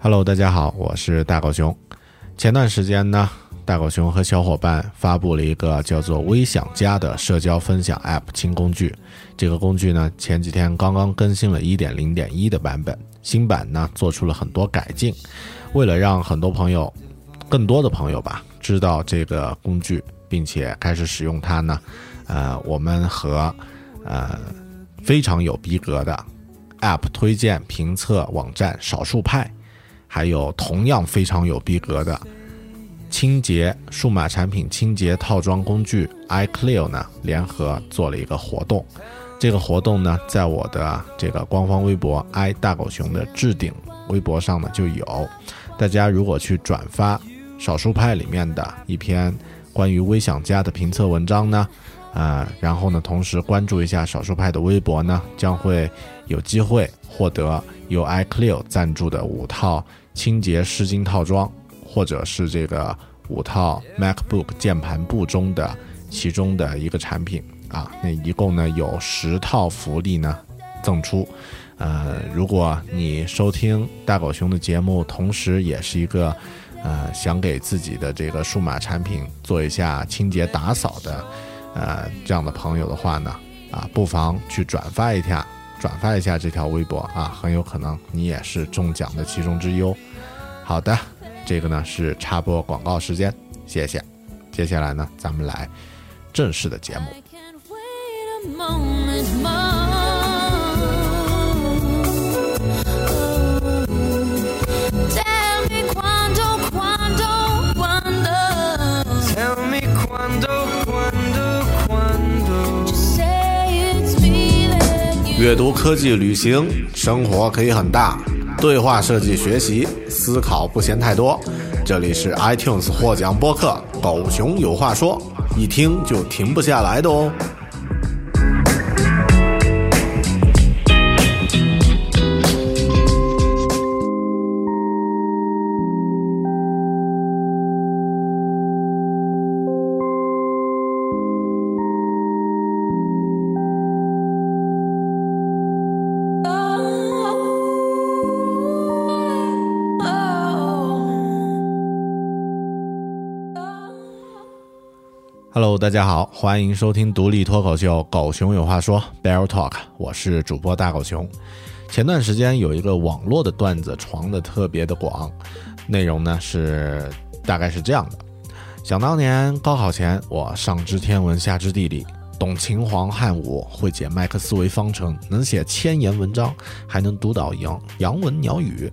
Hello，大家好，我是大狗熊。前段时间呢，大狗熊和小伙伴发布了一个叫做“微想家”的社交分享 App 新工具。这个工具呢，前几天刚刚更新了1.0.1的版本，新版呢做出了很多改进。为了让很多朋友，更多的朋友吧，知道这个工具，并且开始使用它呢，呃，我们和呃非常有逼格的 App 推荐评测网站少数派。还有同样非常有逼格的清洁数码产品清洁套装工具 iClear 呢，联合做了一个活动。这个活动呢，在我的这个官方微博 i 大狗熊的置顶微博上呢就有。大家如果去转发少数派里面的一篇关于微想家的评测文章呢，啊，然后呢，同时关注一下少数派的微博呢，将会有机会获得由 iClear 赞助的五套。清洁湿巾套装，或者是这个五套 MacBook 键盘布中的其中的一个产品啊，那一共呢有十套福利呢赠出。呃，如果你收听大狗熊的节目，同时也是一个呃想给自己的这个数码产品做一下清洁打扫的呃这样的朋友的话呢，啊，不妨去转发一下。转发一下这条微博啊，很有可能你也是中奖的其中之一。好的，这个呢是插播广告时间，谢谢。接下来呢，咱们来正式的节目。阅读、科技、旅行，生活可以很大。对话设计学习，思考不嫌太多。这里是 iTunes 获奖播客《狗熊有话说》，一听就停不下来的哦。Hello，大家好，欢迎收听独立脱口秀《狗熊有话说》Bear Talk，我是主播大狗熊。前段时间有一个网络的段子传的特别的广，内容呢是大概是这样的：想当年高考前，我上知天文下知地理，懂秦皇汉武，会解麦克斯韦方程，能写千言文章，还能读懂洋洋文鸟语。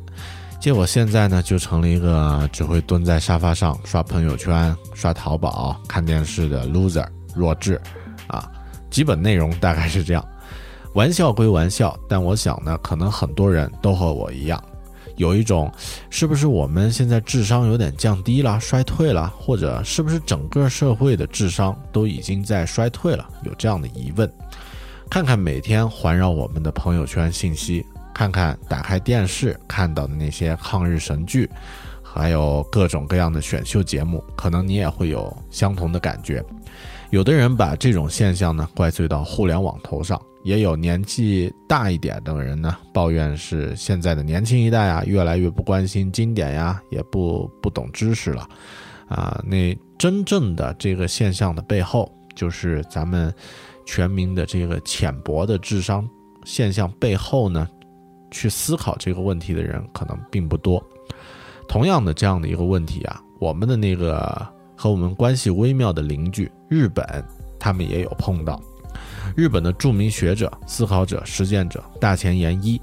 结果现在呢，就成了一个只会蹲在沙发上刷朋友圈、刷淘宝、看电视的 loser 弱智，啊，基本内容大概是这样。玩笑归玩笑，但我想呢，可能很多人都和我一样，有一种是不是我们现在智商有点降低了、衰退了，或者是不是整个社会的智商都已经在衰退了，有这样的疑问。看看每天环绕我们的朋友圈信息。看看打开电视看到的那些抗日神剧，还有各种各样的选秀节目，可能你也会有相同的感觉。有的人把这种现象呢怪罪到互联网头上，也有年纪大一点的人呢抱怨是现在的年轻一代啊，越来越不关心经典呀，也不不懂知识了，啊，那真正的这个现象的背后，就是咱们全民的这个浅薄的智商现象背后呢，去思考这个问题的人可能并不多。同样的这样的一个问题啊，我们的那个和我们关系微妙的邻居日本，他们也有碰到。日本的著名学者、思考者、实践者大前研一，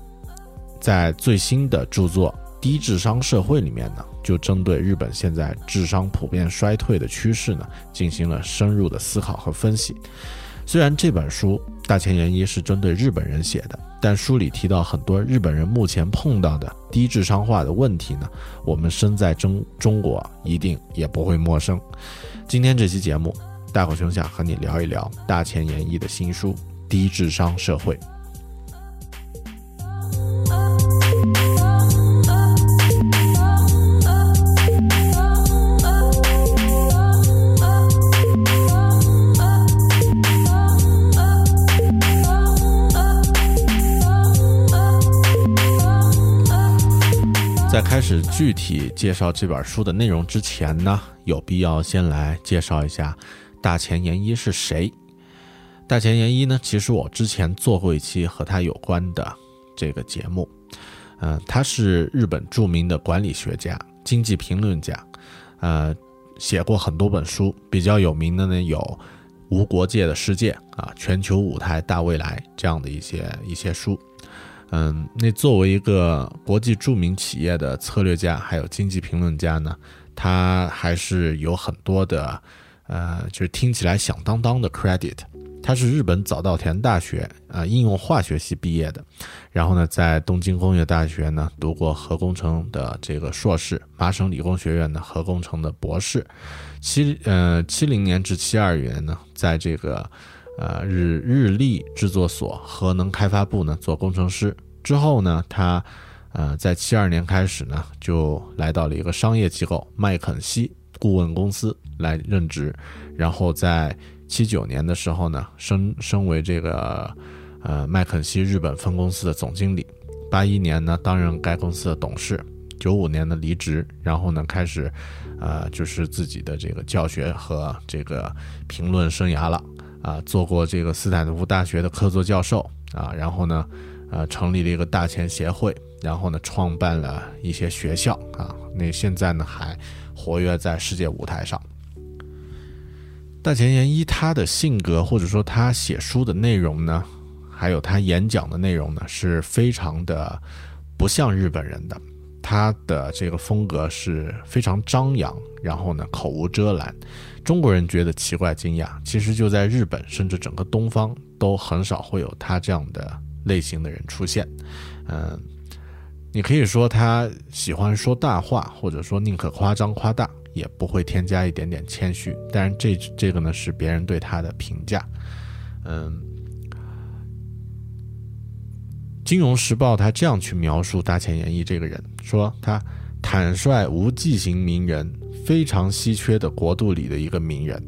在最新的著作《低智商社会》里面呢，就针对日本现在智商普遍衰退的趋势呢，进行了深入的思考和分析。虽然这本书大前研一是针对日本人写的，但书里提到很多日本人目前碰到的低智商化的问题呢，我们身在中中国一定也不会陌生。今天这期节目。大狗熊想和你聊一聊大前研一的新书《低智商社会》。始具体介绍这本书的内容之前呢，有必要先来介绍一下。大前研一是谁？大前研一呢？其实我之前做过一期和他有关的这个节目。嗯，他是日本著名的管理学家、经济评论家，呃，写过很多本书，比较有名的呢有《无国界的世界》啊，《全球舞台大未来》这样的一些一些书。嗯，那作为一个国际著名企业的策略家，还有经济评论家呢，他还是有很多的。呃，就是听起来响当当的 credit，他是日本早稻田大学啊应用化学系毕业的，然后呢，在东京工业大学呢读过核工程的这个硕士，麻省理工学院的核工程的博士，七呃七零年至七二年呢，在这个呃日日立制作所核能开发部呢做工程师，之后呢，他呃在七二年开始呢就来到了一个商业机构麦肯锡。顾问公司来任职，然后在七九年的时候呢，升升为这个呃麦肯锡日本分公司的总经理。八一年呢，担任该公司的董事。九五年的离职，然后呢，开始呃就是自己的这个教学和这个评论生涯了啊，做过这个斯坦福大学的客座教授啊，然后呢，呃，成立了一个大前协会，然后呢，创办了一些学校啊，那现在呢还。活跃在世界舞台上。大前研一他的性格，或者说他写书的内容呢，还有他演讲的内容呢，是非常的不像日本人的。他的这个风格是非常张扬，然后呢口无遮拦。中国人觉得奇怪惊讶，其实就在日本，甚至整个东方都很少会有他这样的类型的人出现。嗯。你可以说他喜欢说大话，或者说宁可夸张夸大，也不会添加一点点谦虚。但是这这个呢是别人对他的评价。嗯，《金融时报》他这样去描述大前研一这个人，说他坦率无忌型名人，非常稀缺的国度里的一个名人。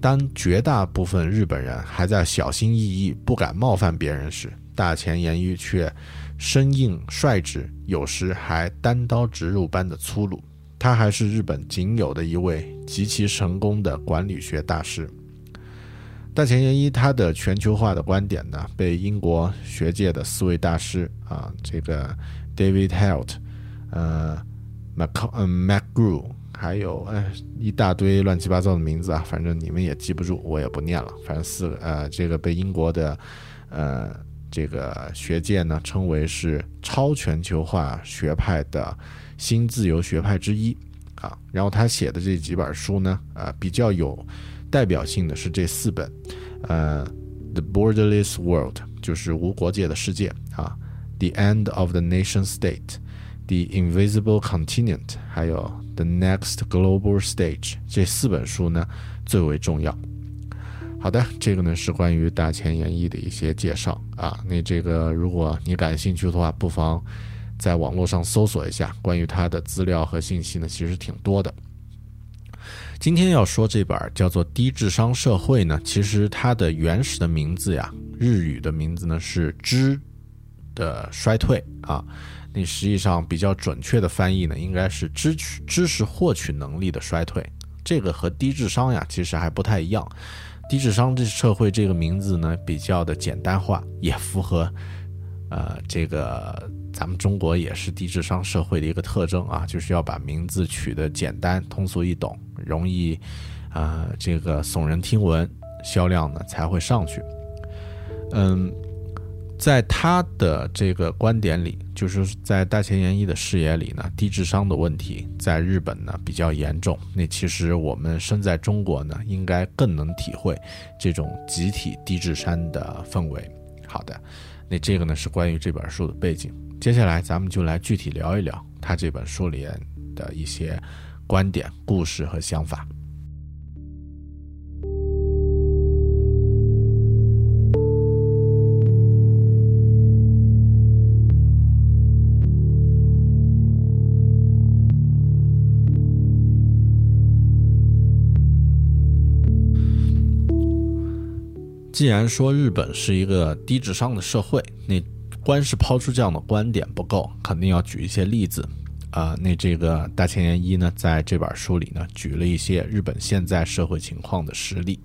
当绝大部分日本人还在小心翼翼、不敢冒犯别人时，大前研一却。生硬率直，有时还单刀直入般的粗鲁。他还是日本仅有的一位极其成功的管理学大师。大前研一他的全球化的观点呢，被英国学界的四位大师啊，这个 David Helt 呃，Mac 嗯 MacGrew，还有哎一大堆乱七八糟的名字啊，反正你们也记不住，我也不念了。反正四个呃，这个被英国的呃。这个学界呢称为是超全球化学派的新自由学派之一啊，然后他写的这几本书呢，呃，比较有代表性的是这四本，呃，《The Borderless World》就是无国界的世界啊，《The End of the Nation State》，《The Invisible Continent》，还有《The Next Global Stage》这四本书呢最为重要。好的，这个呢是关于大前研一的一些介绍啊。那这个如果你感兴趣的话，不妨在网络上搜索一下关于他的资料和信息呢，其实挺多的。今天要说这本叫做《低智商社会》呢，其实它的原始的名字呀日语的名字呢是知的衰退啊。你实际上比较准确的翻译呢，应该是知取知识获取能力的衰退。这个和低智商呀，其实还不太一样。低智商这社会这个名字呢，比较的简单化，也符合呃这个咱们中国也是低智商社会的一个特征啊，就是要把名字取得简单、通俗易懂、容易啊这个耸人听闻，销量呢才会上去。嗯。在他的这个观点里，就是在大前研一的视野里呢，低智商的问题在日本呢比较严重。那其实我们身在中国呢，应该更能体会这种集体低智商的氛围。好的，那这个呢是关于这本书的背景。接下来咱们就来具体聊一聊他这本书里的一些观点、故事和想法。既然说日本是一个低智商的社会，那光是抛出这样的观点不够，肯定要举一些例子。啊，那这个大前研一呢，在这本书里呢，举了一些日本现在社会情况的实例。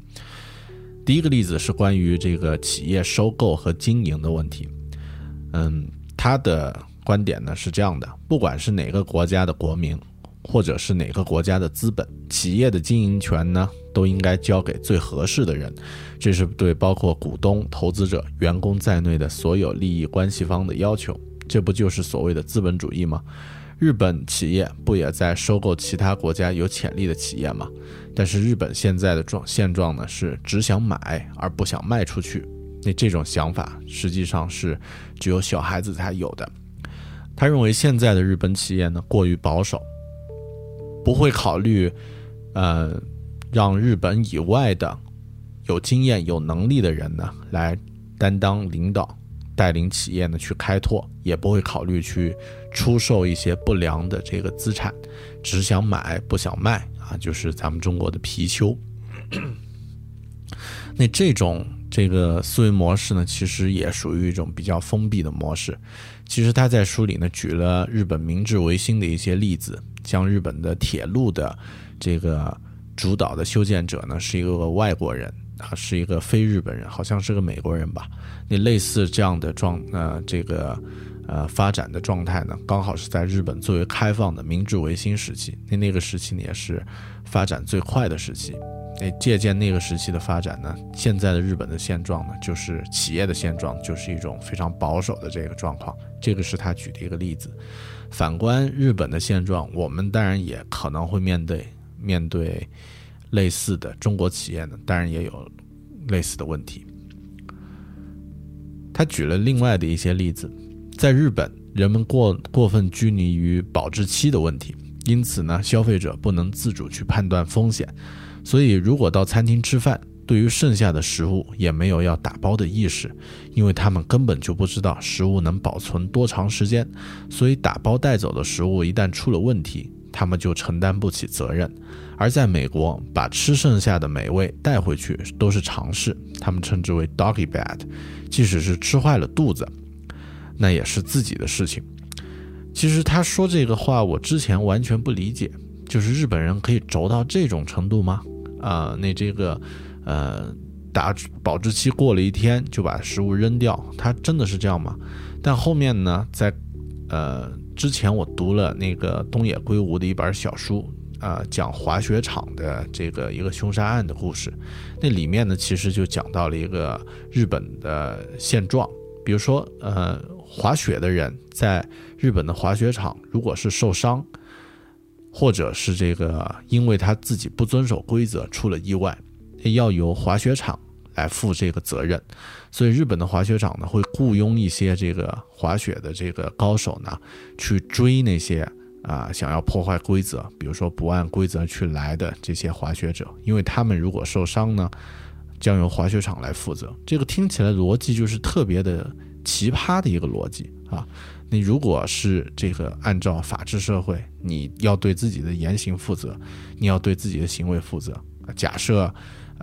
第一个例子是关于这个企业收购和经营的问题。嗯，他的观点呢是这样的：不管是哪个国家的国民，或者是哪个国家的资本，企业的经营权呢？都应该交给最合适的人，这是对包括股东、投资者、员工在内的所有利益关系方的要求。这不就是所谓的资本主义吗？日本企业不也在收购其他国家有潜力的企业吗？但是日本现在的状现状呢，是只想买而不想卖出去。那这种想法实际上是只有小孩子才有的。他认为现在的日本企业呢过于保守，不会考虑，呃。让日本以外的有经验、有能力的人呢，来担当领导，带领企业呢去开拓，也不会考虑去出售一些不良的这个资产，只想买不想卖啊，就是咱们中国的貔貅。那这种这个思维模式呢，其实也属于一种比较封闭的模式。其实他在书里呢举了日本明治维新的一些例子，将日本的铁路的这个。主导的修建者呢是一个外国人啊，是一个非日本人，好像是个美国人吧。那类似这样的状呃这个呃发展的状态呢，刚好是在日本最为开放的明治维新时期。那那个时期呢也是发展最快的时期。那借鉴那个时期的发展呢，现在的日本的现状呢，就是企业的现状就是一种非常保守的这个状况。这个是他举的一个例子。反观日本的现状，我们当然也可能会面对。面对类似的中国企业呢，当然也有类似的问题。他举了另外的一些例子，在日本，人们过过分拘泥于保质期的问题，因此呢，消费者不能自主去判断风险。所以，如果到餐厅吃饭，对于剩下的食物也没有要打包的意识，因为他们根本就不知道食物能保存多长时间。所以，打包带走的食物一旦出了问题，他们就承担不起责任，而在美国，把吃剩下的美味带回去都是常事，他们称之为 doggy bad，即使是吃坏了肚子，那也是自己的事情。其实他说这个话，我之前完全不理解，就是日本人可以轴到这种程度吗？啊，那这个，呃，打保质期过了一天就把食物扔掉，他真的是这样吗？但后面呢，在，呃。之前我读了那个东野圭吾的一本小书，啊，讲滑雪场的这个一个凶杀案的故事。那里面呢，其实就讲到了一个日本的现状，比如说，呃，滑雪的人在日本的滑雪场，如果是受伤，或者是这个因为他自己不遵守规则出了意外，要由滑雪场来负这个责任。所以日本的滑雪场呢，会雇佣一些这个滑雪的这个高手呢，去追那些啊想要破坏规则，比如说不按规则去来的这些滑雪者，因为他们如果受伤呢，将由滑雪场来负责。这个听起来逻辑就是特别的奇葩的一个逻辑啊！你如果是这个按照法治社会，你要对自己的言行负责，你要对自己的行为负责。假设。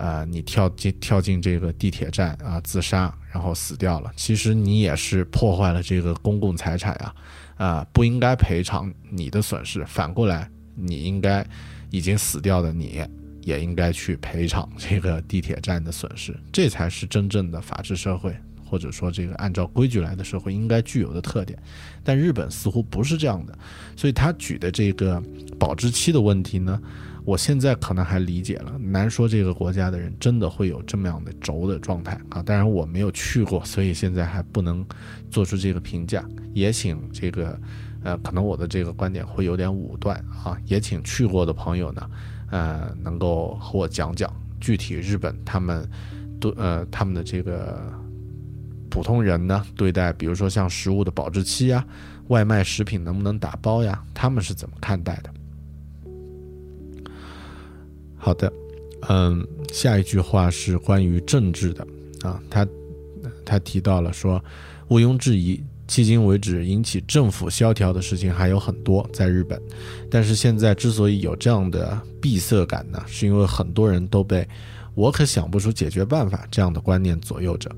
呃，你跳进跳进这个地铁站啊，自杀然后死掉了，其实你也是破坏了这个公共财产啊，啊，不应该赔偿你的损失，反过来你应该已经死掉的你也应该去赔偿这个地铁站的损失，这才是真正的法治社会。或者说，这个按照规矩来的社会应该具有的特点，但日本似乎不是这样的，所以他举的这个保质期的问题呢，我现在可能还理解了，难说这个国家的人真的会有这么样的轴的状态啊。当然我没有去过，所以现在还不能做出这个评价。也请这个，呃，可能我的这个观点会有点武断啊，也请去过的朋友呢，呃，能够和我讲讲具体日本他们都呃他们的这个。普通人呢，对待比如说像食物的保质期呀，外卖食品能不能打包呀，他们是怎么看待的？好的，嗯，下一句话是关于政治的啊，他他提到了说，毋庸置疑，迄今为止引起政府萧条的事情还有很多在日本，但是现在之所以有这样的闭塞感呢，是因为很多人都被。我可想不出解决办法，这样的观念左右着。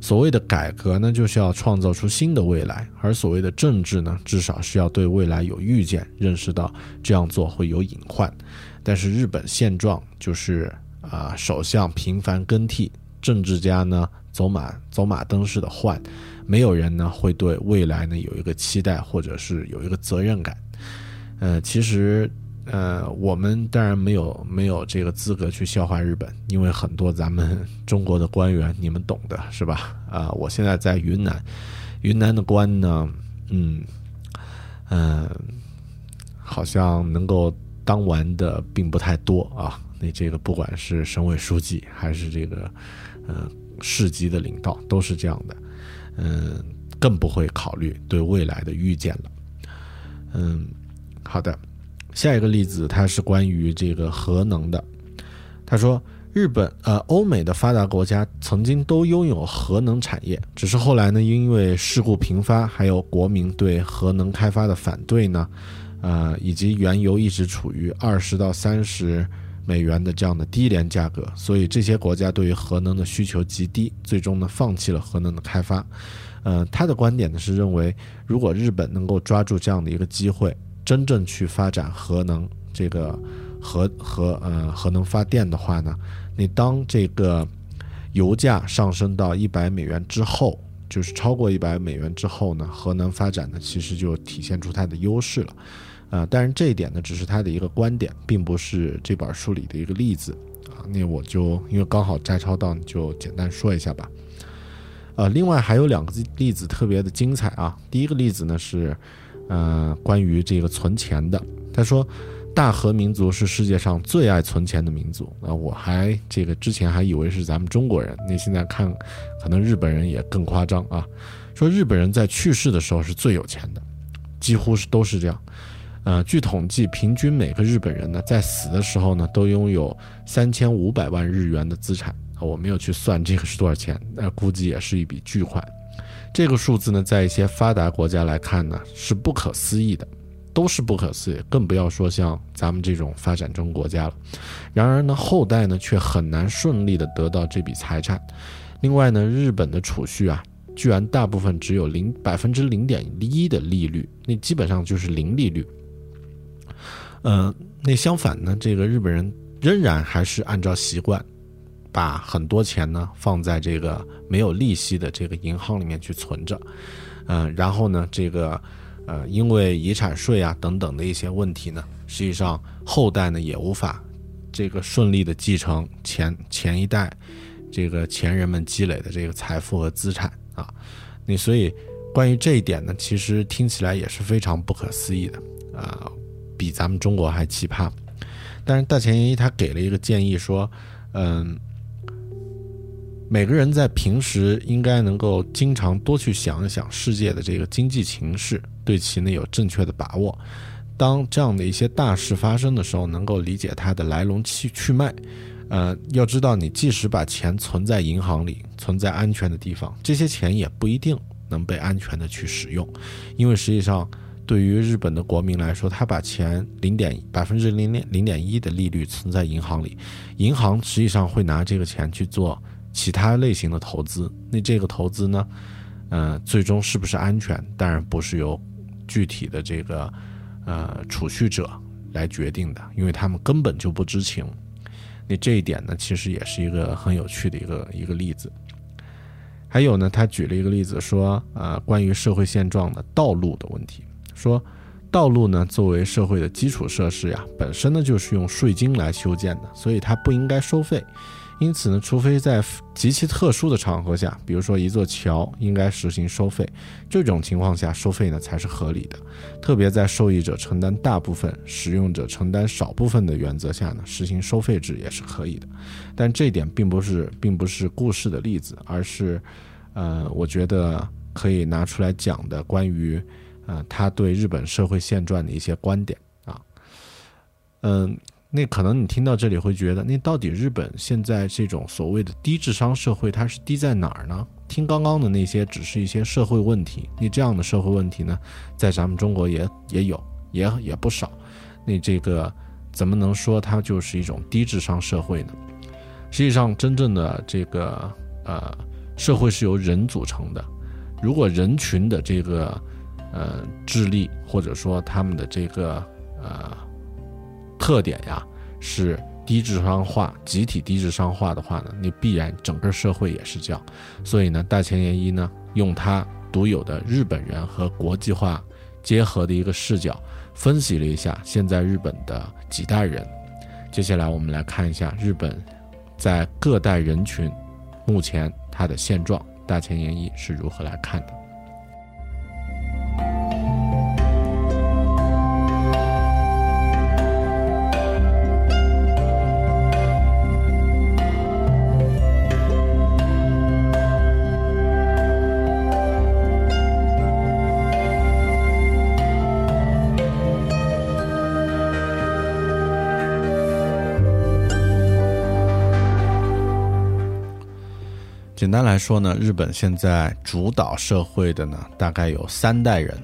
所谓的改革呢，就是要创造出新的未来；而所谓的政治呢，至少是要对未来有预见，认识到这样做会有隐患。但是日本现状就是啊，首相频繁更替，政治家呢走马走马灯似的换，没有人呢会对未来呢有一个期待，或者是有一个责任感。呃，其实。呃，我们当然没有没有这个资格去笑话日本，因为很多咱们 中国的官员，你们懂的是吧？啊，我现在在云南，云南的官呢，嗯嗯，好像能够当完的并不太多啊。那这个不管是省委书记还是这个嗯市级的领导，都是这样的，嗯，更不会考虑对未来的预见了。嗯，好的。下一个例子，它是关于这个核能的。他说，日本、呃，欧美的发达国家曾经都拥有核能产业，只是后来呢，因为事故频发，还有国民对核能开发的反对呢，呃，以及原油一直处于二十到三十美元的这样的低廉价格，所以这些国家对于核能的需求极低，最终呢，放弃了核能的开发。呃，他的观点呢是认为，如果日本能够抓住这样的一个机会。真正去发展核能这个核核呃核能发电的话呢，你当这个油价上升到一百美元之后，就是超过一百美元之后呢，核能发展呢其实就体现出它的优势了，啊，但是这一点呢只是他的一个观点，并不是这本书里的一个例子啊。那我就因为刚好摘抄到，就简单说一下吧。呃，另外还有两个例子特别的精彩啊。第一个例子呢是。呃，关于这个存钱的，他说，大和民族是世界上最爱存钱的民族啊！我还这个之前还以为是咱们中国人，那现在看，可能日本人也更夸张啊。说日本人在去世的时候是最有钱的，几乎是都是这样。呃，据统计，平均每个日本人呢，在死的时候呢，都拥有三千五百万日元的资产啊！我没有去算这个是多少钱，那估计也是一笔巨款。这个数字呢，在一些发达国家来看呢，是不可思议的，都是不可思议，更不要说像咱们这种发展中国家了。然而呢，后代呢却很难顺利的得到这笔财产。另外呢，日本的储蓄啊，居然大部分只有零百分之零点一的利率，那基本上就是零利率。嗯，那相反呢，这个日本人仍然还是按照习惯。把很多钱呢放在这个没有利息的这个银行里面去存着，嗯，然后呢，这个呃，因为遗产税啊等等的一些问题呢，实际上后代呢也无法这个顺利的继承前前一代这个前人们积累的这个财富和资产啊。你所以关于这一点呢，其实听起来也是非常不可思议的啊，比咱们中国还奇葩。但是大前研一他给了一个建议说，嗯。每个人在平时应该能够经常多去想一想世界的这个经济情势，对其呢有正确的把握。当这样的一些大事发生的时候，能够理解它的来龙去去脉。呃，要知道，你即使把钱存在银行里，存在安全的地方，这些钱也不一定能被安全的去使用，因为实际上对于日本的国民来说，他把钱零点百分之零点零点一的利率存在银行里，银行实际上会拿这个钱去做其他类型的投资。那这个投资呢，呃，最终是不是安全，当然不是由具体的这个呃储蓄者来决定的，因为他们根本就不知情。那这一点呢，其实也是一个很有趣的一个一个例子。还有呢，他举了一个例子说，呃，关于社会现状的道路的问题，说道路呢作为社会的基础设施呀，本身呢就是用税金来修建的，所以它不应该收费。因此呢，除非在极其特殊的场合下，比如说一座桥应该实行收费，这种情况下收费呢才是合理的。特别在受益者承担大部分、使用者承担少部分的原则下呢，实行收费制也是可以的。但这一点并不是并不是故事的例子，而是，呃，我觉得可以拿出来讲的关于，呃，他对日本社会现状的一些观点啊，嗯。那可能你听到这里会觉得，那到底日本现在这种所谓的低智商社会，它是低在哪儿呢？听刚刚的那些只是一些社会问题，那这样的社会问题呢，在咱们中国也也有，也也不少。那这个怎么能说它就是一种低智商社会呢？实际上，真正的这个呃社会是由人组成的。如果人群的这个呃智力，或者说他们的这个呃。特点呀是低智商化，集体低智商化的话呢，你必然整个社会也是这样。所以呢，大前研一呢用他独有的日本人和国际化结合的一个视角，分析了一下现在日本的几代人。接下来我们来看一下日本在各代人群目前它的现状，大前研一是如何来看的。简单来说呢，日本现在主导社会的呢，大概有三代人，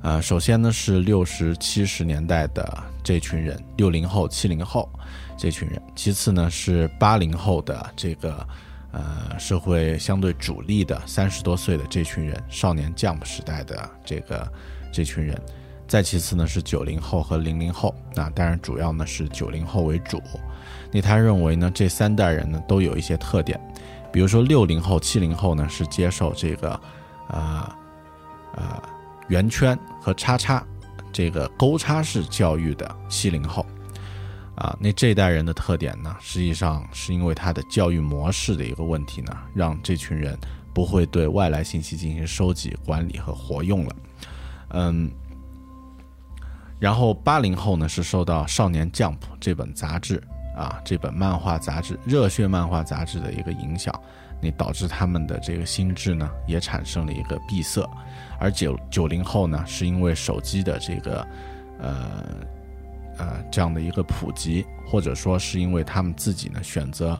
呃，首先呢是六十七十年代的这群人，六零后、七零后这群人；其次呢是八零后的这个，呃，社会相对主力的三十多岁的这群人，少年 Jump 时代的这个这群人；再其次呢是九零后和零零后，那当然主要呢是九零后为主。那他认为呢，这三代人呢都有一些特点。比如说六零后、七零后呢，是接受这个，呃，呃，圆圈和叉叉这个勾叉式教育的七零后，啊，那这一代人的特点呢，实际上是因为他的教育模式的一个问题呢，让这群人不会对外来信息进行收集、管理和活用了，嗯，然后八零后呢，是受到《少年 Jump》这本杂志。啊，这本漫画杂志、热血漫画杂志的一个影响，你导致他们的这个心智呢也产生了一个闭塞，而九九零后呢，是因为手机的这个，呃呃这样的一个普及，或者说是因为他们自己呢选择，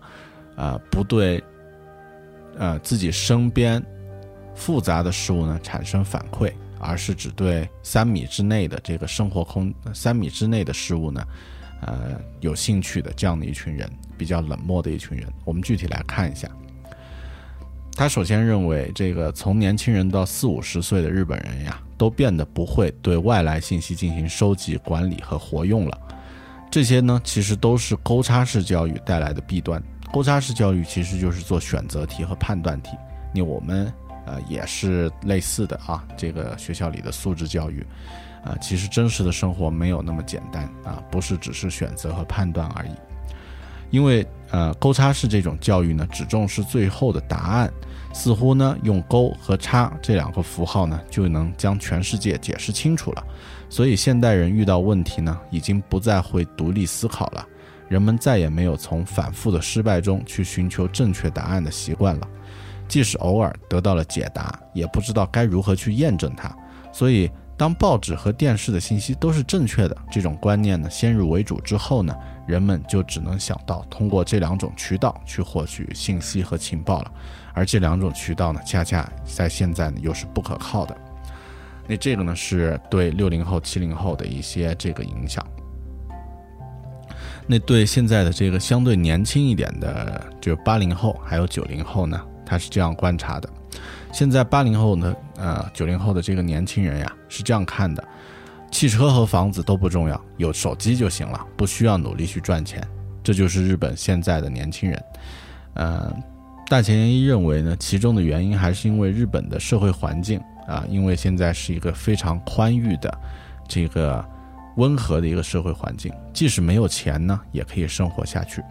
呃不对，呃自己身边复杂的事物呢产生反馈，而是只对三米之内的这个生活空三米之内的事物呢。呃，有兴趣的这样的一群人，比较冷漠的一群人，我们具体来看一下。他首先认为，这个从年轻人到四五十岁的日本人呀，都变得不会对外来信息进行收集、管理和活用了。这些呢，其实都是勾叉式教育带来的弊端。勾叉式教育其实就是做选择题和判断题。你我们呃也是类似的啊，这个学校里的素质教育。啊，其实真实的生活没有那么简单啊，不是只是选择和判断而已。因为呃，勾叉式这种教育呢，只重视最后的答案，似乎呢用勾和叉这两个符号呢，就能将全世界解释清楚了。所以现代人遇到问题呢，已经不再会独立思考了，人们再也没有从反复的失败中去寻求正确答案的习惯了。即使偶尔得到了解答，也不知道该如何去验证它。所以。当报纸和电视的信息都是正确的，这种观念呢先入为主之后呢，人们就只能想到通过这两种渠道去获取信息和情报了，而这两种渠道呢，恰恰在现在呢又是不可靠的。那这个呢是对六零后、七零后的一些这个影响。那对现在的这个相对年轻一点的，就是八零后还有九零后呢，他是这样观察的：现在八零后呢，呃，九零后的这个年轻人呀是这样看的，汽车和房子都不重要，有手机就行了，不需要努力去赚钱。这就是日本现在的年轻人。呃，大前研一认为呢，其中的原因还是因为日本的社会环境啊，因为现在是一个非常宽裕的这个。温和的一个社会环境，即使没有钱呢，也可以生活下去。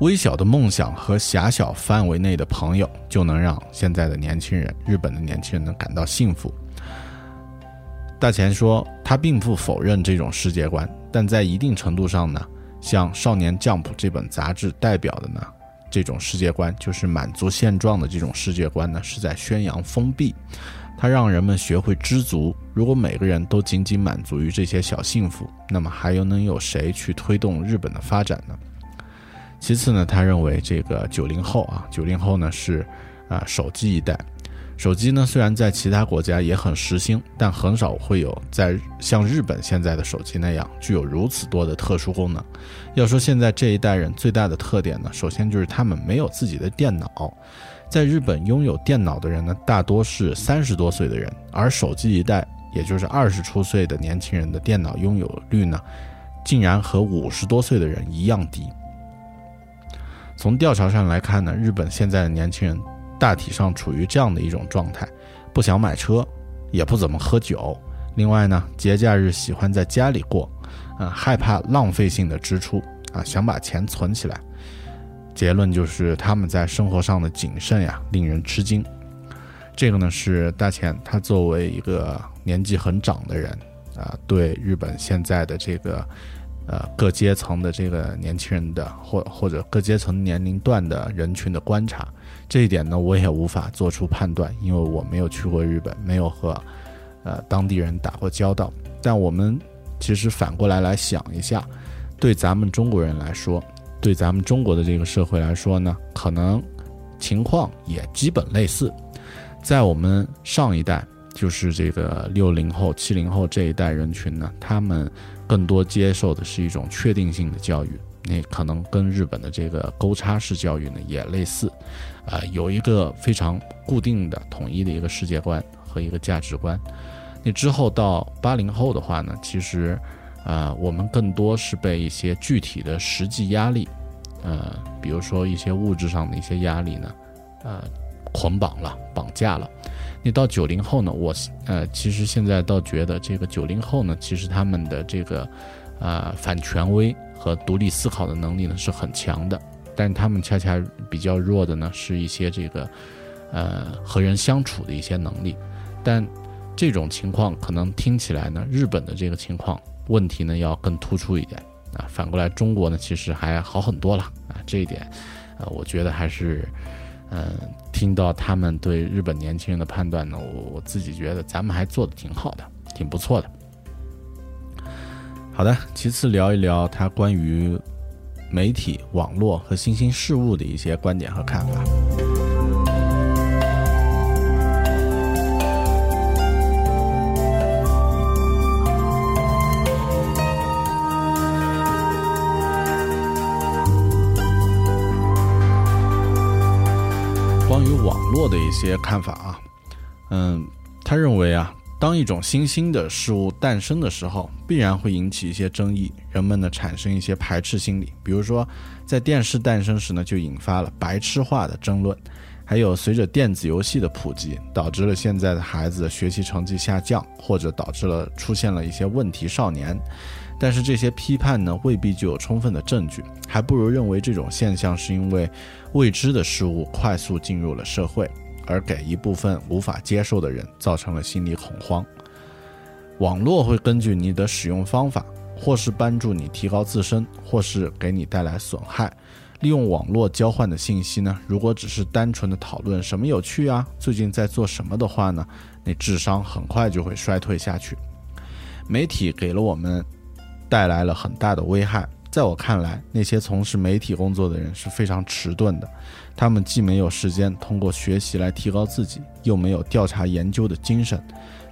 微小的梦想和狭小范围内的朋友，就能让现在的年轻人，日本的年轻人能感到幸福。大前说，他并不否认这种世界观，但在一定程度上呢，像《少年 Jump》这本杂志代表的呢，这种世界观，就是满足现状的这种世界观呢，是在宣扬封闭。它让人们学会知足。如果每个人都仅仅满足于这些小幸福，那么还有能有谁去推动日本的发展呢？其次呢，他认为这个九零后啊，九零后呢是啊手机一代。手机呢虽然在其他国家也很时兴，但很少会有在像日本现在的手机那样具有如此多的特殊功能。要说现在这一代人最大的特点呢，首先就是他们没有自己的电脑。在日本拥有电脑的人呢，大多是三十多岁的人，而手机一代，也就是二十出岁的年轻人的电脑拥有率呢，竟然和五十多岁的人一样低。从调查上来看呢，日本现在的年轻人大体上处于这样的一种状态：不想买车，也不怎么喝酒，另外呢，节假日喜欢在家里过，啊，害怕浪费性的支出，啊，想把钱存起来。结论就是他们在生活上的谨慎呀，令人吃惊。这个呢是大钱他作为一个年纪很长的人啊，对日本现在的这个呃各阶层的这个年轻人的或或者各阶层年龄段的人群的观察，这一点呢我也无法做出判断，因为我没有去过日本，没有和呃当地人打过交道。但我们其实反过来来想一下，对咱们中国人来说。对咱们中国的这个社会来说呢，可能情况也基本类似。在我们上一代，就是这个六零后、七零后这一代人群呢，他们更多接受的是一种确定性的教育，那可能跟日本的这个勾叉式教育呢也类似，啊，有一个非常固定的、统一的一个世界观和一个价值观。那之后到八零后的话呢，其实。啊，我们更多是被一些具体的实际压力，呃，比如说一些物质上的一些压力呢，呃，捆绑了、绑架了。你到九零后呢，我呃，其实现在倒觉得这个九零后呢，其实他们的这个呃反权威和独立思考的能力呢是很强的，但他们恰恰比较弱的呢是一些这个呃和人相处的一些能力。但这种情况可能听起来呢，日本的这个情况。问题呢要更突出一点啊，反过来中国呢其实还好很多了啊，这一点，呃，我觉得还是，嗯，听到他们对日本年轻人的判断呢，我我自己觉得咱们还做的挺好的，挺不错的。好的，其次聊一聊他关于媒体、网络和新兴事物的一些观点和看法。关于网络的一些看法啊，嗯，他认为啊，当一种新兴的事物诞生的时候，必然会引起一些争议，人们呢产生一些排斥心理。比如说，在电视诞生时呢，就引发了白痴化的争论；还有随着电子游戏的普及，导致了现在的孩子学习成绩下降，或者导致了出现了一些问题少年。但是这些批判呢，未必具有充分的证据，还不如认为这种现象是因为未知的事物快速进入了社会，而给一部分无法接受的人造成了心理恐慌。网络会根据你的使用方法，或是帮助你提高自身，或是给你带来损害。利用网络交换的信息呢，如果只是单纯的讨论什么有趣啊，最近在做什么的话呢，那智商很快就会衰退下去。媒体给了我们。带来了很大的危害，在我看来，那些从事媒体工作的人是非常迟钝的，他们既没有时间通过学习来提高自己，又没有调查研究的精神，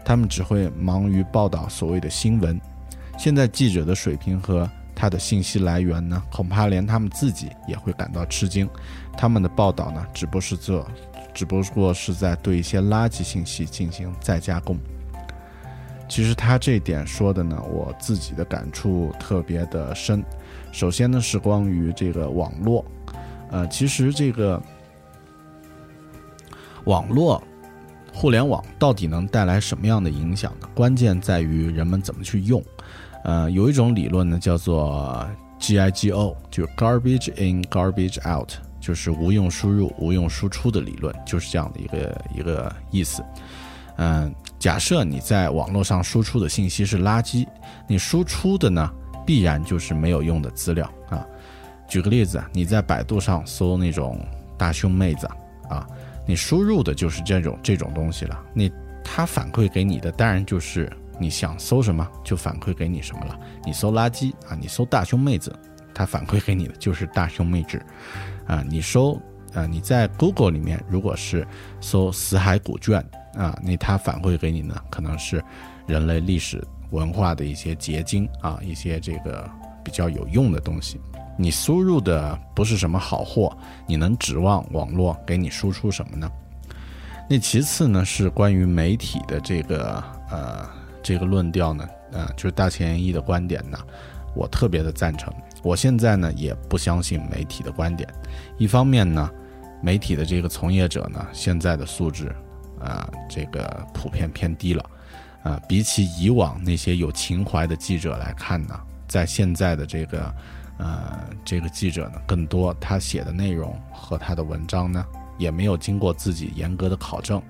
他们只会忙于报道所谓的新闻。现在记者的水平和他的信息来源呢，恐怕连他们自己也会感到吃惊。他们的报道呢，只不过是这，只不过是在对一些垃圾信息进行再加工。其实他这点说的呢，我自己的感触特别的深。首先呢，是关于这个网络，呃，其实这个网络、互联网到底能带来什么样的影响呢？关键在于人们怎么去用。呃，有一种理论呢，叫做 GIGO，就是 Garbage in, Garbage out，就是无用输入、无用输出的理论，就是这样的一个一个意思。嗯，假设你在网络上输出的信息是垃圾，你输出的呢？必然就是没有用的资料啊！举个例子，你在百度上搜那种大胸妹子啊，你输入的就是这种这种东西了。你它反馈给你的当然就是你想搜什么就反馈给你什么了。你搜垃圾啊，你搜大胸妹子，它反馈给你的就是大胸妹纸啊。你搜啊，你在 Google 里面如果是搜死海古卷啊，那它反馈给你呢可能是人类历史。文化的一些结晶啊，一些这个比较有用的东西，你输入的不是什么好货，你能指望网络给你输出什么呢？那其次呢，是关于媒体的这个呃这个论调呢，呃，就是大前研一的观点呢，我特别的赞成。我现在呢也不相信媒体的观点，一方面呢，媒体的这个从业者呢现在的素质啊，这个普遍偏低了。啊，比起以往那些有情怀的记者来看呢，在现在的这个，呃，这个记者呢，更多他写的内容和他的文章呢，也没有经过自己严格的考证，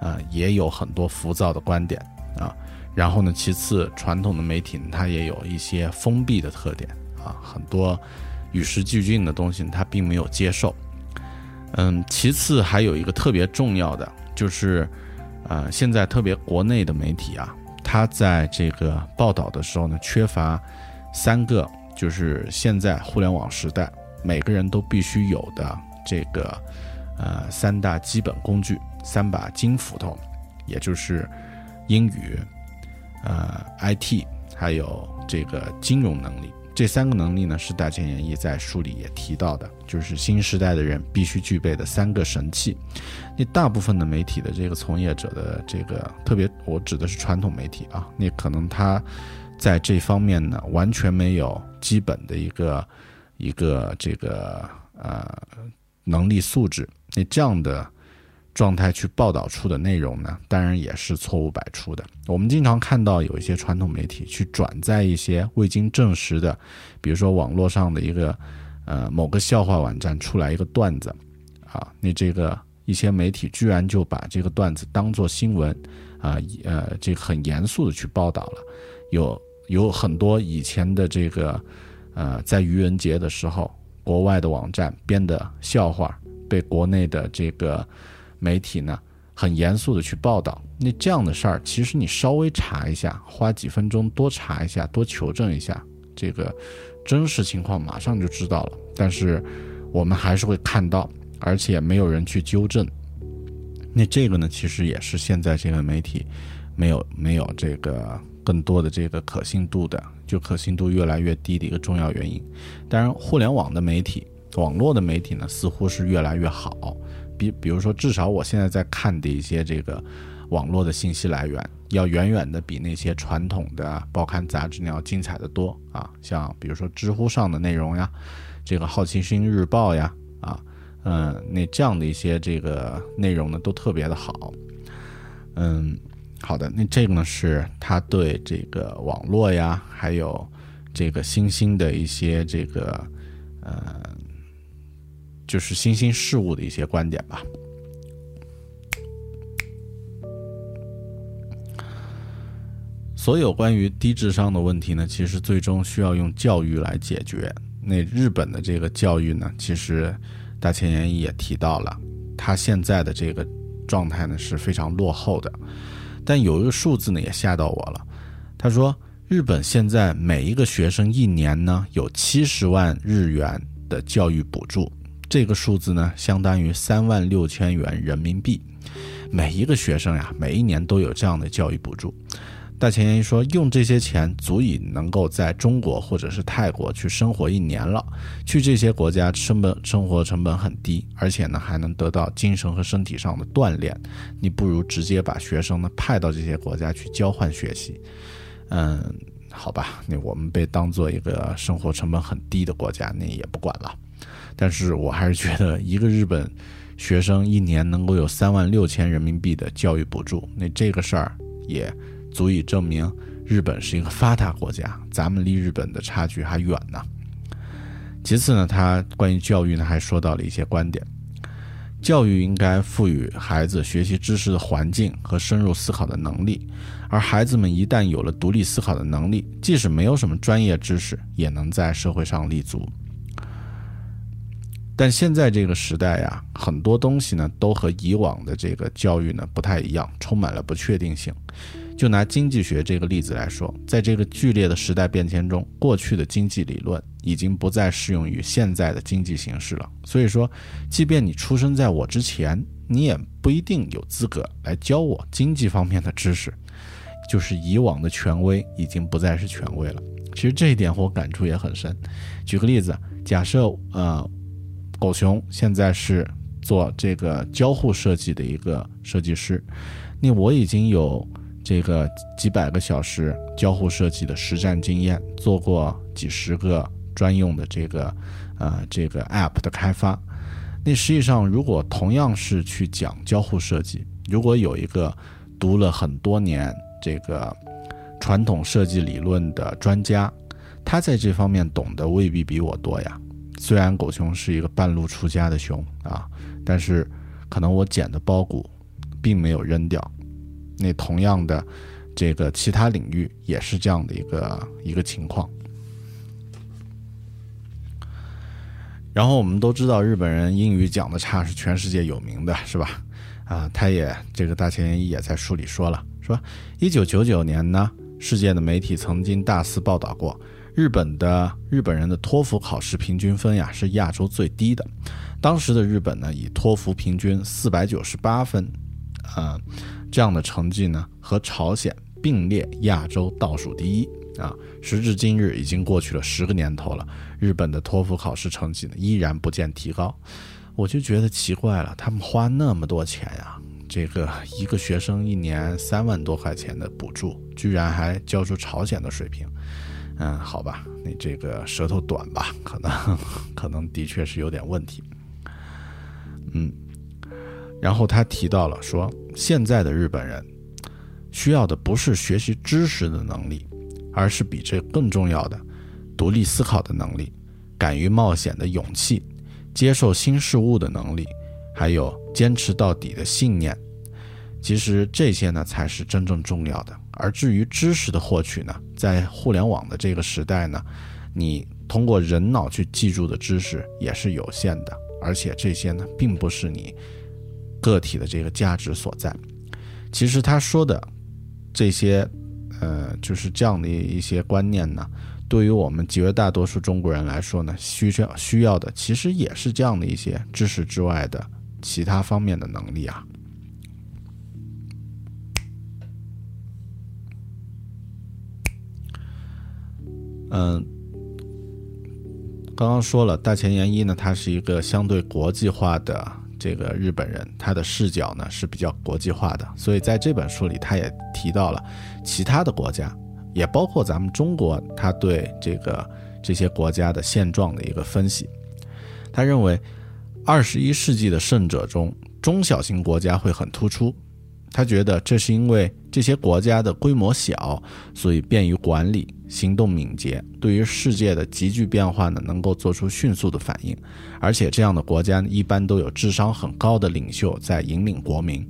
啊，也有很多浮躁的观点啊。然后呢，其次，传统的媒体它也有一些封闭的特点啊，很多与时俱进的东西它并没有接受。嗯，其次还有一个特别重要的就是。呃，现在特别国内的媒体啊，他在这个报道的时候呢，缺乏三个，就是现在互联网时代每个人都必须有的这个呃三大基本工具，三把金斧头，也就是英语、呃 IT，还有这个金融能力。这三个能力呢，是大前研一在书里也提到的，就是新时代的人必须具备的三个神器。那大部分的媒体的这个从业者的这个，特别我指的是传统媒体啊，那可能他在这方面呢，完全没有基本的一个一个这个呃能力素质。那这样的。状态去报道出的内容呢，当然也是错误百出的。我们经常看到有一些传统媒体去转载一些未经证实的，比如说网络上的一个呃某个笑话网站出来一个段子，啊，那这个一些媒体居然就把这个段子当做新闻，啊呃这很严肃的去报道了。有有很多以前的这个呃在愚人节的时候，国外的网站编的笑话被国内的这个。媒体呢，很严肃的去报道，那这样的事儿，其实你稍微查一下，花几分钟多查一下，多求证一下，这个真实情况马上就知道了。但是我们还是会看到，而且没有人去纠正。那这个呢，其实也是现在这个媒体没有没有这个更多的这个可信度的，就可信度越来越低的一个重要原因。当然，互联网的媒体、网络的媒体呢，似乎是越来越好。比比如说，至少我现在在看的一些这个网络的信息来源，要远远的比那些传统的报刊杂志那要精彩的多啊！像比如说知乎上的内容呀，这个好奇心日报呀，啊，嗯，那这样的一些这个内容呢，都特别的好。嗯，好的，那这个呢是他对这个网络呀，还有这个新兴的一些这个呃。就是新兴事物的一些观点吧。所有关于低智商的问题呢，其实最终需要用教育来解决。那日本的这个教育呢，其实大前研一也提到了，他现在的这个状态呢是非常落后的。但有一个数字呢也吓到我了，他说日本现在每一个学生一年呢有七十万日元的教育补助，这个数字呢相当于三万六千元人民币。每一个学生呀，每一年都有这样的教育补助。大前研一说，用这些钱足以能够在中国或者是泰国去生活一年了。去这些国家成本生活成本很低，而且呢还能得到精神和身体上的锻炼。你不如直接把学生呢派到这些国家去交换学习。嗯，好吧，那我们被当做一个生活成本很低的国家，那也不管了。但是我还是觉得，一个日本学生一年能够有三万六千人民币的教育补助，那这个事儿也足以证明日本是一个发达国家，咱们离日本的差距还远呢。其次呢，他关于教育呢还说到了一些观点。教育应该赋予孩子学习知识的环境和深入思考的能力，而孩子们一旦有了独立思考的能力，即使没有什么专业知识，也能在社会上立足。但现在这个时代呀，很多东西呢都和以往的这个教育呢不太一样，充满了不确定性。就拿经济学这个例子来说，在这个剧烈的时代变迁中，过去的经济理论已经不再适用于现在的经济形势了。所以说，即便你出生在我之前，你也不一定有资格来教我经济方面的知识。就是以往的权威已经不再是权威了。其实这一点我感触也很深。举个例子，假设呃，狗熊现在是做这个交互设计的一个设计师，那我已经有。这个几百个小时交互设计的实战经验，做过几十个专用的这个，呃，这个 App 的开发。那实际上，如果同样是去讲交互设计，如果有一个读了很多年这个传统设计理论的专家，他在这方面懂得未必比我多呀。虽然狗熊是一个半路出家的熊啊，但是可能我捡的包谷并没有扔掉。那同样的，这个其他领域也是这样的一个一个情况。然后我们都知道，日本人英语讲的差是全世界有名的，是吧？啊，他也这个大前研一也在书里说了，说一九九九年呢，世界的媒体曾经大肆报道过，日本的日本人的托福考试平均分呀是亚洲最低的。当时的日本呢，以托福平均四百九十八分，啊。这样的成绩呢，和朝鲜并列亚洲倒数第一啊！时至今日，已经过去了十个年头了，日本的托福考试成绩呢，依然不见提高。我就觉得奇怪了，他们花那么多钱呀，这个一个学生一年三万多块钱的补助，居然还教出朝鲜的水平。嗯，好吧，你这个舌头短吧，可能 可能的确是有点问题。嗯。然后他提到了说，现在的日本人需要的不是学习知识的能力，而是比这更重要的独立思考的能力、敢于冒险的勇气、接受新事物的能力，还有坚持到底的信念。其实这些呢才是真正重要的。而至于知识的获取呢，在互联网的这个时代呢，你通过人脑去记住的知识也是有限的，而且这些呢并不是你。个体的这个价值所在，其实他说的这些，呃，就是这样的一些观念呢，对于我们绝大多数中国人来说呢，需要需要的其实也是这样的一些知识之外的其他方面的能力啊。嗯，刚刚说了，大前研一呢，他是一个相对国际化的。这个日本人他的视角呢是比较国际化的，所以在这本书里他也提到了其他的国家，也包括咱们中国，他对这个这些国家的现状的一个分析。他认为，二十一世纪的胜者中，中小型国家会很突出。他觉得这是因为这些国家的规模小，所以便于管理，行动敏捷，对于世界的急剧变化呢，能够做出迅速的反应。而且这样的国家一般都有智商很高的领袖在引领国民。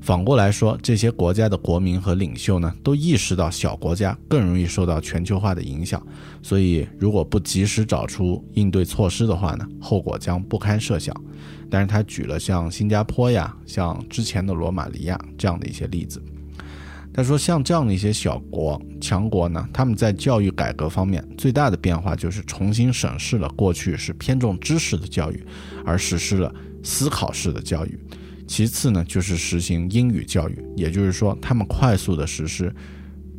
反过来说，这些国家的国民和领袖呢，都意识到小国家更容易受到全球化的影响，所以如果不及时找出应对措施的话呢，后果将不堪设想。但是他举了像新加坡呀、像之前的罗马尼亚这样的一些例子。他说，像这样的一些小国强国呢，他们在教育改革方面最大的变化就是重新审视了过去是偏重知识的教育，而实施了思考式的教育。其次呢，就是实行英语教育，也就是说，他们快速的实施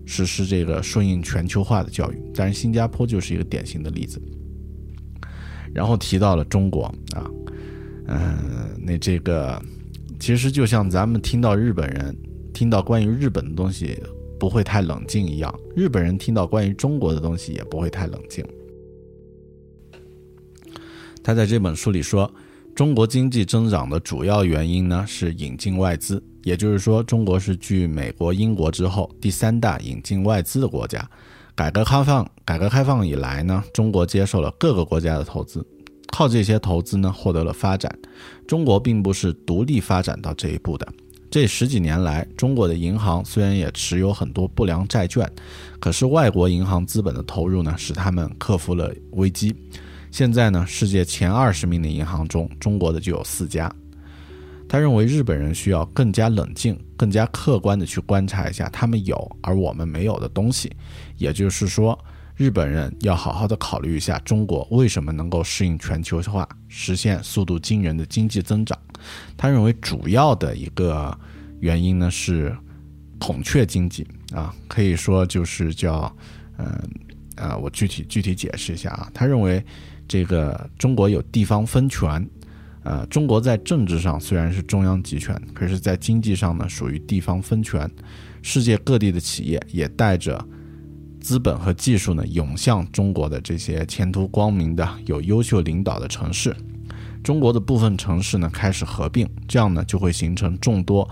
实施这个顺应全球化的教育。当然，新加坡就是一个典型的例子。然后提到了中国啊，嗯，那这个其实就像咱们听到日本人。听到关于日本的东西不会太冷静一样，日本人听到关于中国的东西也不会太冷静。他在这本书里说，中国经济增长的主要原因呢是引进外资，也就是说，中国是继美国、英国之后第三大引进外资的国家。改革开放，改革开放以来呢，中国接受了各个国家的投资，靠这些投资呢获得了发展。中国并不是独立发展到这一步的。这十几年来，中国的银行虽然也持有很多不良债券，可是外国银行资本的投入呢，使他们克服了危机。现在呢，世界前二十名的银行中，中国的就有四家。他认为日本人需要更加冷静、更加客观地去观察一下他们有而我们没有的东西，也就是说，日本人要好好的考虑一下中国为什么能够适应全球化，实现速度惊人的经济增长。他认为主要的一个原因呢是孔雀经济啊，可以说就是叫，嗯啊，我具体具体解释一下啊。他认为这个中国有地方分权，呃，中国在政治上虽然是中央集权，可是在经济上呢属于地方分权。世界各地的企业也带着资本和技术呢涌向中国的这些前途光明的、有优秀领导的城市。中国的部分城市呢开始合并，这样呢就会形成众多，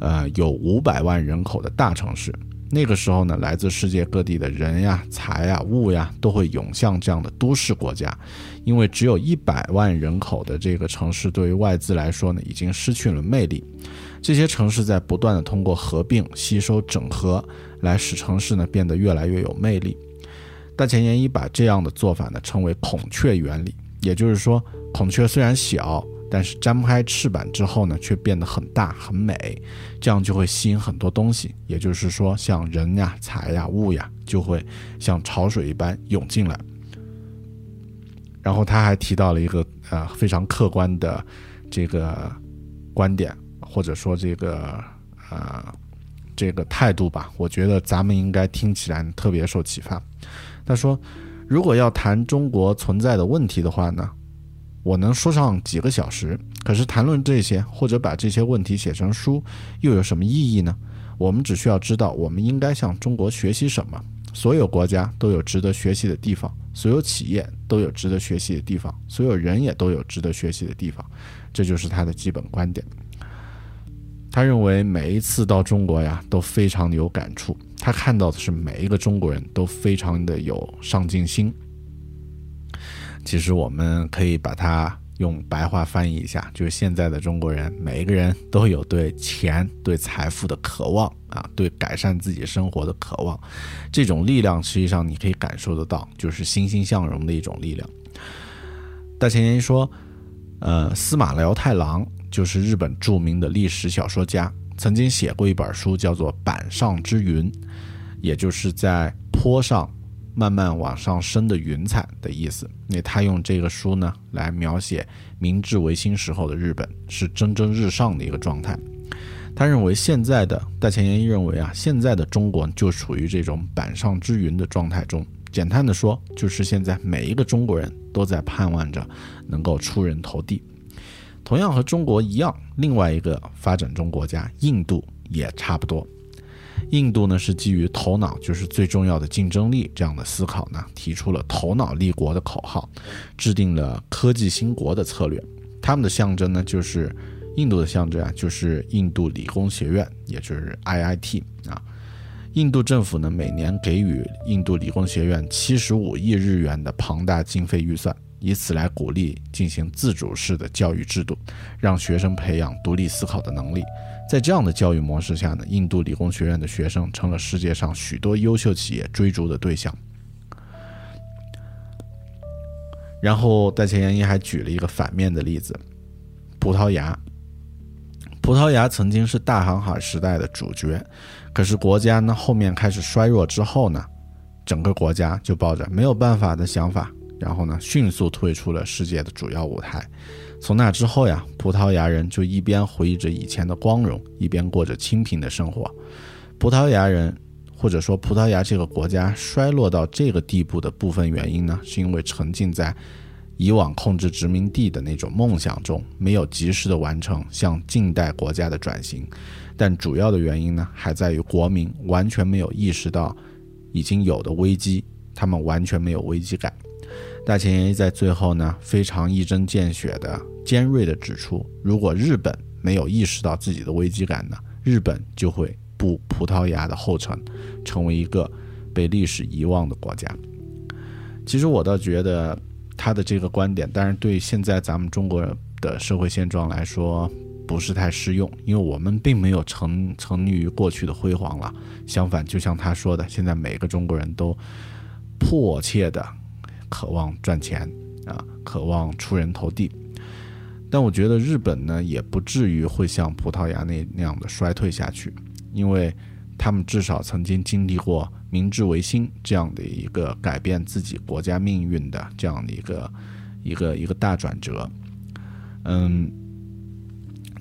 呃有五百万人口的大城市。那个时候呢，来自世界各地的人呀、财呀、物呀都会涌向这样的都市国家，因为只有一百万人口的这个城市对于外资来说呢已经失去了魅力。这些城市在不断的通过合并、吸收、整合来使城市呢变得越来越有魅力。大前研一把这样的做法呢称为孔雀原理，也就是说。孔雀虽然小，但是张开翅膀之后呢，却变得很大很美，这样就会吸引很多东西。也就是说，像人呀、财呀、物呀，就会像潮水一般涌进来。然后他还提到了一个呃非常客观的这个观点，或者说这个呃这个态度吧。我觉得咱们应该听起来特别受启发。他说，如果要谈中国存在的问题的话呢？我能说上几个小时，可是谈论这些或者把这些问题写成书，又有什么意义呢？我们只需要知道，我们应该向中国学习什么。所有国家都有值得学习的地方，所有企业都有值得学习的地方，所有人也都有值得学习的地方。这就是他的基本观点。他认为每一次到中国呀，都非常的有感触。他看到的是每一个中国人都非常的有上进心。其实我们可以把它用白话翻译一下，就是现在的中国人，每一个人都有对钱、对财富的渴望啊，对改善自己生活的渴望。这种力量实际上你可以感受得到，就是欣欣向荣的一种力量。大前研一说，呃，司马辽太郎就是日本著名的历史小说家，曾经写过一本书，叫做《板上之云》，也就是在坡上。慢慢往上升的云彩的意思。那他用这个书呢来描写明治维新时候的日本是蒸蒸日上的一个状态。他认为现在的大前研一认为啊，现在的中国就处于这种板上之云的状态中。简单的说，就是现在每一个中国人都在盼望着能够出人头地。同样和中国一样，另外一个发展中国家印度也差不多。印度呢是基于头脑就是最重要的竞争力这样的思考呢，提出了头脑立国的口号，制定了科技兴国的策略。他们的象征呢就是印度的象征啊，就是印度理工学院，也就是 IIT 啊。印度政府呢每年给予印度理工学院七十五亿日元的庞大经费预算，以此来鼓励进行自主式的教育制度，让学生培养独立思考的能力。在这样的教育模式下呢，印度理工学院的学生成了世界上许多优秀企业追逐的对象。然后戴前研一还举了一个反面的例子：葡萄牙。葡萄牙曾经是大航海时代的主角，可是国家呢后面开始衰弱之后呢，整个国家就抱着没有办法的想法，然后呢迅速退出了世界的主要舞台。从那之后呀，葡萄牙人就一边回忆着以前的光荣，一边过着清贫的生活。葡萄牙人或者说葡萄牙这个国家衰落到这个地步的部分原因呢，是因为沉浸在。以往控制殖民地的那种梦想中，没有及时的完成向近代国家的转型，但主要的原因呢，还在于国民完全没有意识到已经有的危机，他们完全没有危机感。大前研一在最后呢，非常一针见血的、尖锐的指出，如果日本没有意识到自己的危机感呢，日本就会步葡萄牙的后尘，成为一个被历史遗忘的国家。其实我倒觉得。他的这个观点，当然对现在咱们中国的社会现状来说不是太适用，因为我们并没有沉沉溺于过去的辉煌了。相反，就像他说的，现在每个中国人都迫切的渴望赚钱啊，渴望出人头地。但我觉得日本呢，也不至于会像葡萄牙那那样的衰退下去，因为他们至少曾经经历过。明治维新这样的一个改变自己国家命运的这样的一个一个一个大转折，嗯，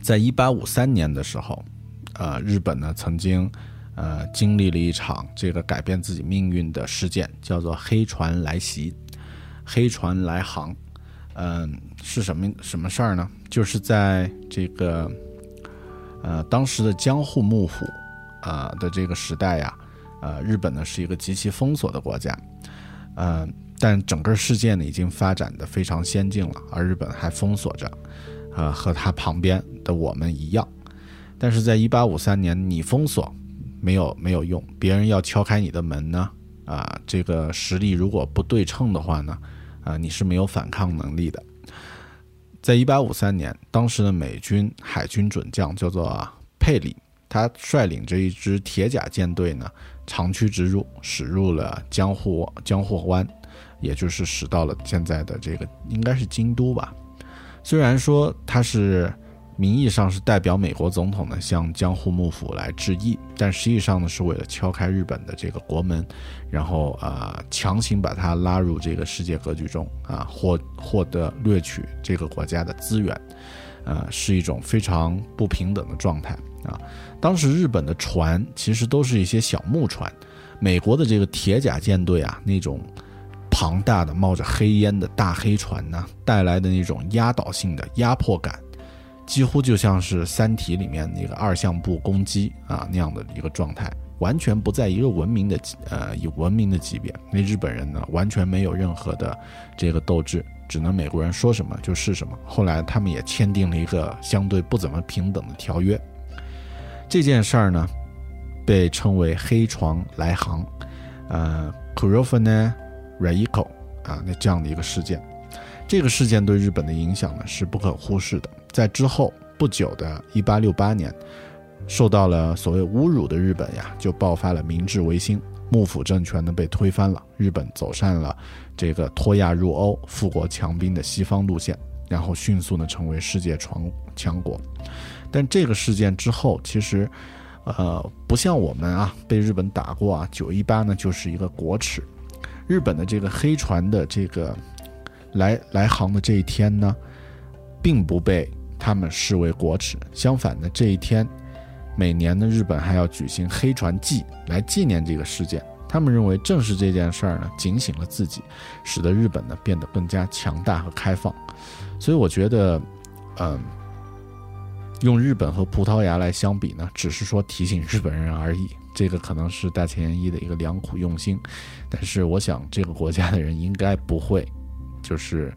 在一八五三年的时候，呃，日本呢曾经呃经历了一场这个改变自己命运的事件，叫做黑船来袭，黑船来航，嗯，是什么什么事儿呢？就是在这个呃当时的江户幕府啊的这个时代呀。呃，日本呢是一个极其封锁的国家，呃，但整个世界呢已经发展的非常先进了，而日本还封锁着，呃，和它旁边的我们一样。但是在一八五三年，你封锁没有没有用，别人要敲开你的门呢，啊，这个实力如果不对称的话呢，啊，你是没有反抗能力的。在一八五三年，当时的美军海军准将叫做佩里，他率领着一支铁甲舰队呢。长驱直入，驶入了江户江户湾，也就是驶到了现在的这个应该是京都吧。虽然说他是名义上是代表美国总统呢向江户幕府来致意，但实际上呢是为了敲开日本的这个国门，然后啊强行把他拉入这个世界格局中啊获获得掠取这个国家的资源，呃是一种非常不平等的状态啊。当时日本的船其实都是一些小木船，美国的这个铁甲舰队啊，那种庞大的冒着黑烟的大黑船呢，带来的那种压倒性的压迫感，几乎就像是《三体》里面那个二向步攻击啊那样的一个状态，完全不在一个文明的呃以文明的级别。那日本人呢，完全没有任何的这个斗志，只能美国人说什么就是什么。后来他们也签订了一个相对不怎么平等的条约。这件事儿呢，被称为“黑船来航”，呃 k u r o f a n e Raiko 啊，那这样的一个事件。这个事件对日本的影响呢是不可忽视的。在之后不久的1868年，受到了所谓侮辱的日本呀，就爆发了明治维新，幕府政权呢被推翻了，日本走上了这个脱亚入欧、富国强兵的西方路线，然后迅速呢成为世界强强国。但这个事件之后，其实，呃，不像我们啊被日本打过啊，九一八呢就是一个国耻。日本的这个黑船的这个来来航的这一天呢，并不被他们视为国耻。相反的，这一天每年呢，日本还要举行黑船祭来纪念这个事件。他们认为，正是这件事儿呢，警醒了自己，使得日本呢变得更加强大和开放。所以我觉得，嗯。用日本和葡萄牙来相比呢，只是说提醒日本人而已。这个可能是大前研一的一个良苦用心，但是我想这个国家的人应该不会，就是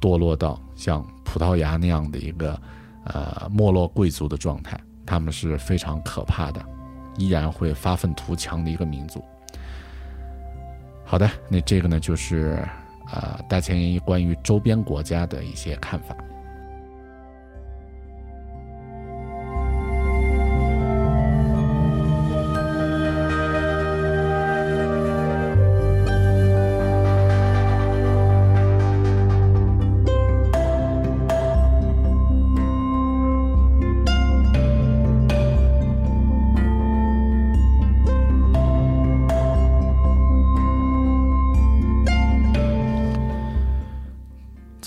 堕落到像葡萄牙那样的一个呃没落贵族的状态。他们是非常可怕的，依然会发愤图强的一个民族。好的，那这个呢就是呃大前研一关于周边国家的一些看法。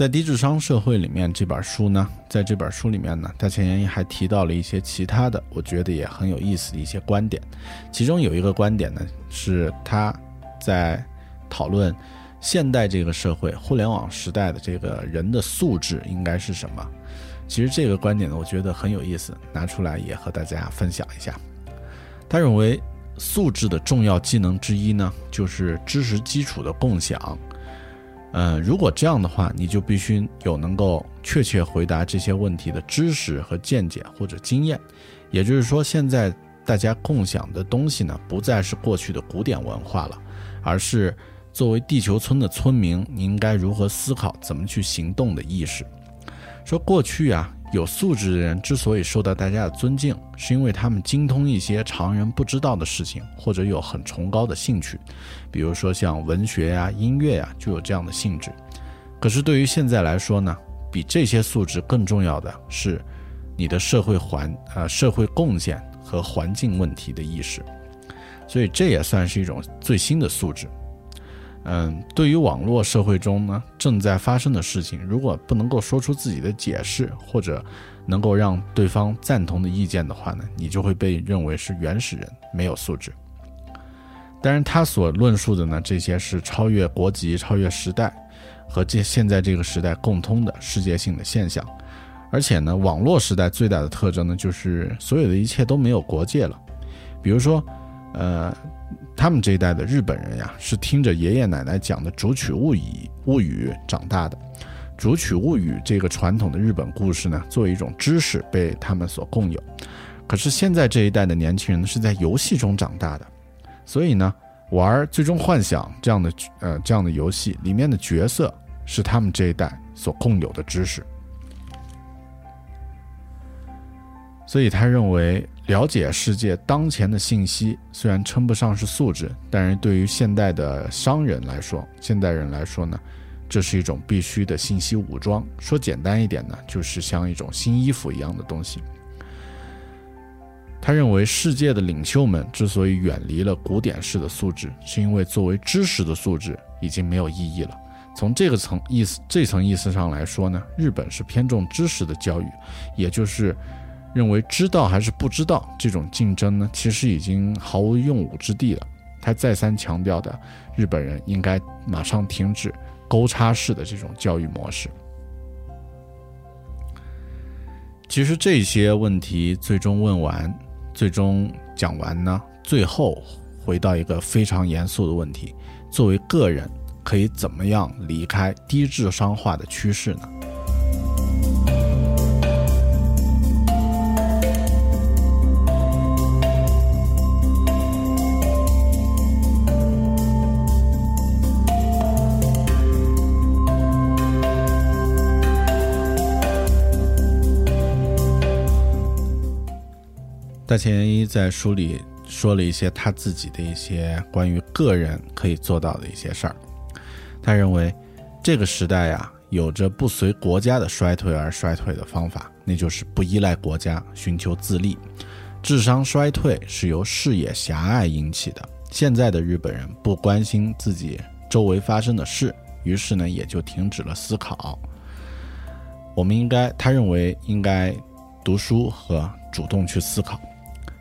在低智商社会里面，这本书呢，在这本书里面呢，大前研一还提到了一些其他的，我觉得也很有意思的一些观点。其中有一个观点呢，是他在讨论现代这个社会、互联网时代的这个人的素质应该是什么。其实这个观点呢，我觉得很有意思，拿出来也和大家分享一下。他认为，素质的重要技能之一呢，就是知识基础的共享。嗯，如果这样的话，你就必须有能够确切回答这些问题的知识和见解或者经验。也就是说，现在大家共享的东西呢，不再是过去的古典文化了，而是作为地球村的村民，你应该如何思考、怎么去行动的意识。说过去啊。有素质的人之所以受到大家的尊敬，是因为他们精通一些常人不知道的事情，或者有很崇高的兴趣，比如说像文学呀、音乐呀，就有这样的性质。可是对于现在来说呢，比这些素质更重要的是你的社会环呃社会贡献和环境问题的意识，所以这也算是一种最新的素质。嗯，对于网络社会中呢正在发生的事情，如果不能够说出自己的解释，或者能够让对方赞同的意见的话呢，你就会被认为是原始人，没有素质。当然，他所论述的呢，这些是超越国籍、超越时代和这现在这个时代共通的世界性的现象。而且呢，网络时代最大的特征呢，就是所有的一切都没有国界了。比如说，呃。他们这一代的日本人呀，是听着爷爷奶奶讲的《竹取物语》物语长大的，《竹取物语》这个传统的日本故事呢，作为一种知识被他们所共有。可是现在这一代的年轻人是在游戏中长大的，所以呢，玩《最终幻想》这样的呃这样的游戏里面的角色是他们这一代所共有的知识。所以他认为，了解世界当前的信息虽然称不上是素质，但是对于现代的商人来说，现代人来说呢，这是一种必须的信息武装。说简单一点呢，就是像一种新衣服一样的东西。他认为，世界的领袖们之所以远离了古典式的素质，是因为作为知识的素质已经没有意义了。从这个层意思这层意思上来说呢，日本是偏重知识的教育，也就是。认为知道还是不知道这种竞争呢，其实已经毫无用武之地了。他再三强调的，日本人应该马上停止勾叉式的这种教育模式。其实这些问题最终问完，最终讲完呢，最后回到一个非常严肃的问题：作为个人，可以怎么样离开低智商化的趋势呢？大前一在书里说了一些他自己的一些关于个人可以做到的一些事儿。他认为，这个时代呀，有着不随国家的衰退而衰退的方法，那就是不依赖国家，寻求自立。智商衰退是由视野狭隘引起的。现在的日本人不关心自己周围发生的事，于是呢，也就停止了思考。我们应该，他认为应该读书和主动去思考。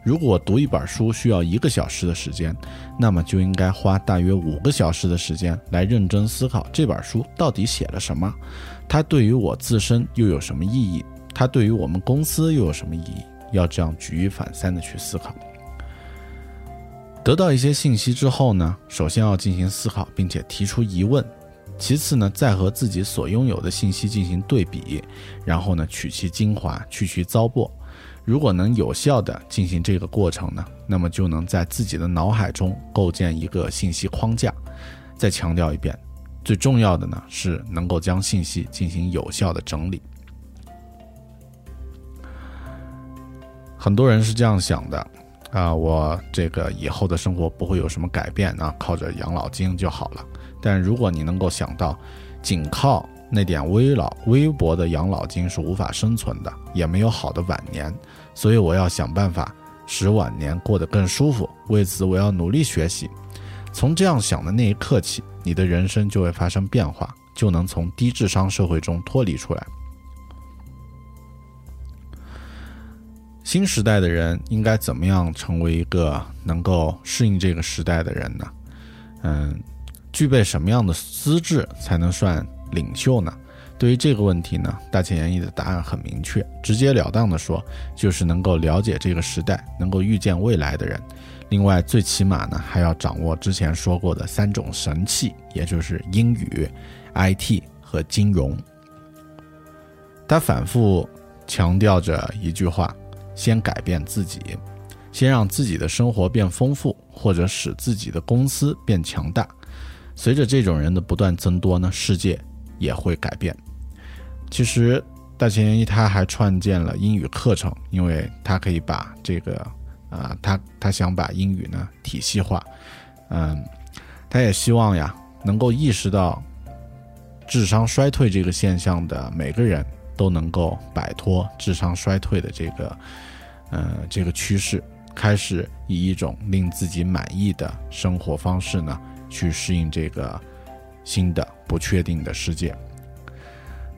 如果读一本书需要一个小时的时间，那么就应该花大约五个小时的时间来认真思考这本书到底写了什么，它对于我自身又有什么意义，它对于我们公司又有什么意义？要这样举一反三的去思考。得到一些信息之后呢，首先要进行思考，并且提出疑问，其次呢，再和自己所拥有的信息进行对比，然后呢，取其精华，去其糟粕。如果能有效地进行这个过程呢，那么就能在自己的脑海中构建一个信息框架。再强调一遍，最重要的呢是能够将信息进行有效的整理。很多人是这样想的啊，我这个以后的生活不会有什么改变啊，靠着养老金就好了。但如果你能够想到，仅靠那点微老微薄的养老金是无法生存的，也没有好的晚年，所以我要想办法使晚年过得更舒服。为此，我要努力学习。从这样想的那一刻起，你的人生就会发生变化，就能从低智商社会中脱离出来。新时代的人应该怎么样成为一个能够适应这个时代的人呢？嗯，具备什么样的资质才能算领袖呢？对于这个问题呢，大前研一的答案很明确，直截了当的说，就是能够了解这个时代，能够预见未来的人。另外，最起码呢，还要掌握之前说过的三种神器，也就是英语、IT 和金融。他反复强调着一句话。先改变自己，先让自己的生活变丰富，或者使自己的公司变强大。随着这种人的不断增多呢，世界也会改变。其实大前研一他还创建了英语课程，因为他可以把这个啊，他他想把英语呢体系化。嗯，他也希望呀，能够意识到智商衰退这个现象的每个人都能够摆脱智商衰退的这个。呃，这个趋势开始以一种令自己满意的生活方式呢，去适应这个新的不确定的世界。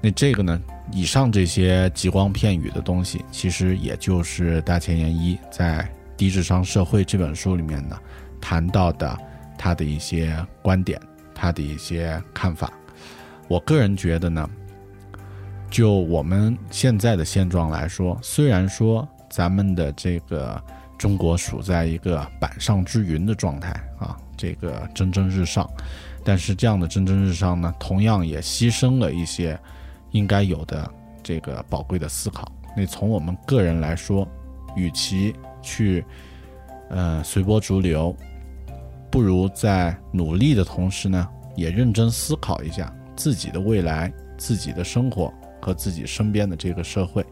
那这个呢，以上这些极光片语的东西，其实也就是大前研一在《低智商社会》这本书里面呢谈到的他的一些观点，他的一些看法。我个人觉得呢，就我们现在的现状来说，虽然说。咱们的这个中国处在一个板上之云的状态啊，这个蒸蒸日上，但是这样的蒸蒸日上呢，同样也牺牲了一些应该有的这个宝贵的思考。那从我们个人来说，与其去呃随波逐流，不如在努力的同时呢，也认真思考一下自己的未来、自己的生活和自己身边的这个社会，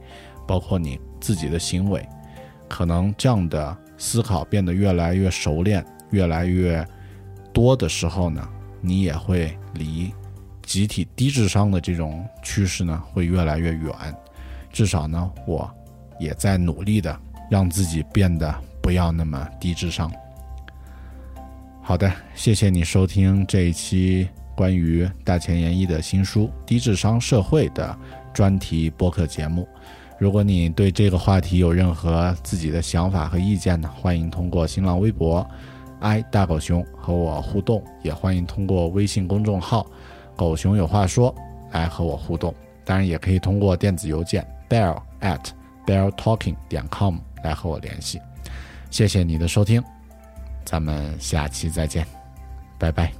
包括你。自己的行为，可能这样的思考变得越来越熟练、越来越多的时候呢，你也会离集体低智商的这种趋势呢会越来越远。至少呢，我也在努力的让自己变得不要那么低智商。好的，谢谢你收听这一期关于大前研一的新书《低智商社会》的专题播客节目。如果你对这个话题有任何自己的想法和意见呢，欢迎通过新浪微博，i 大狗熊和我互动，也欢迎通过微信公众号“狗熊有话说”来和我互动。当然，也可以通过电子邮件 bear at bear talking 点 com 来和我联系。谢谢你的收听，咱们下期再见，拜拜。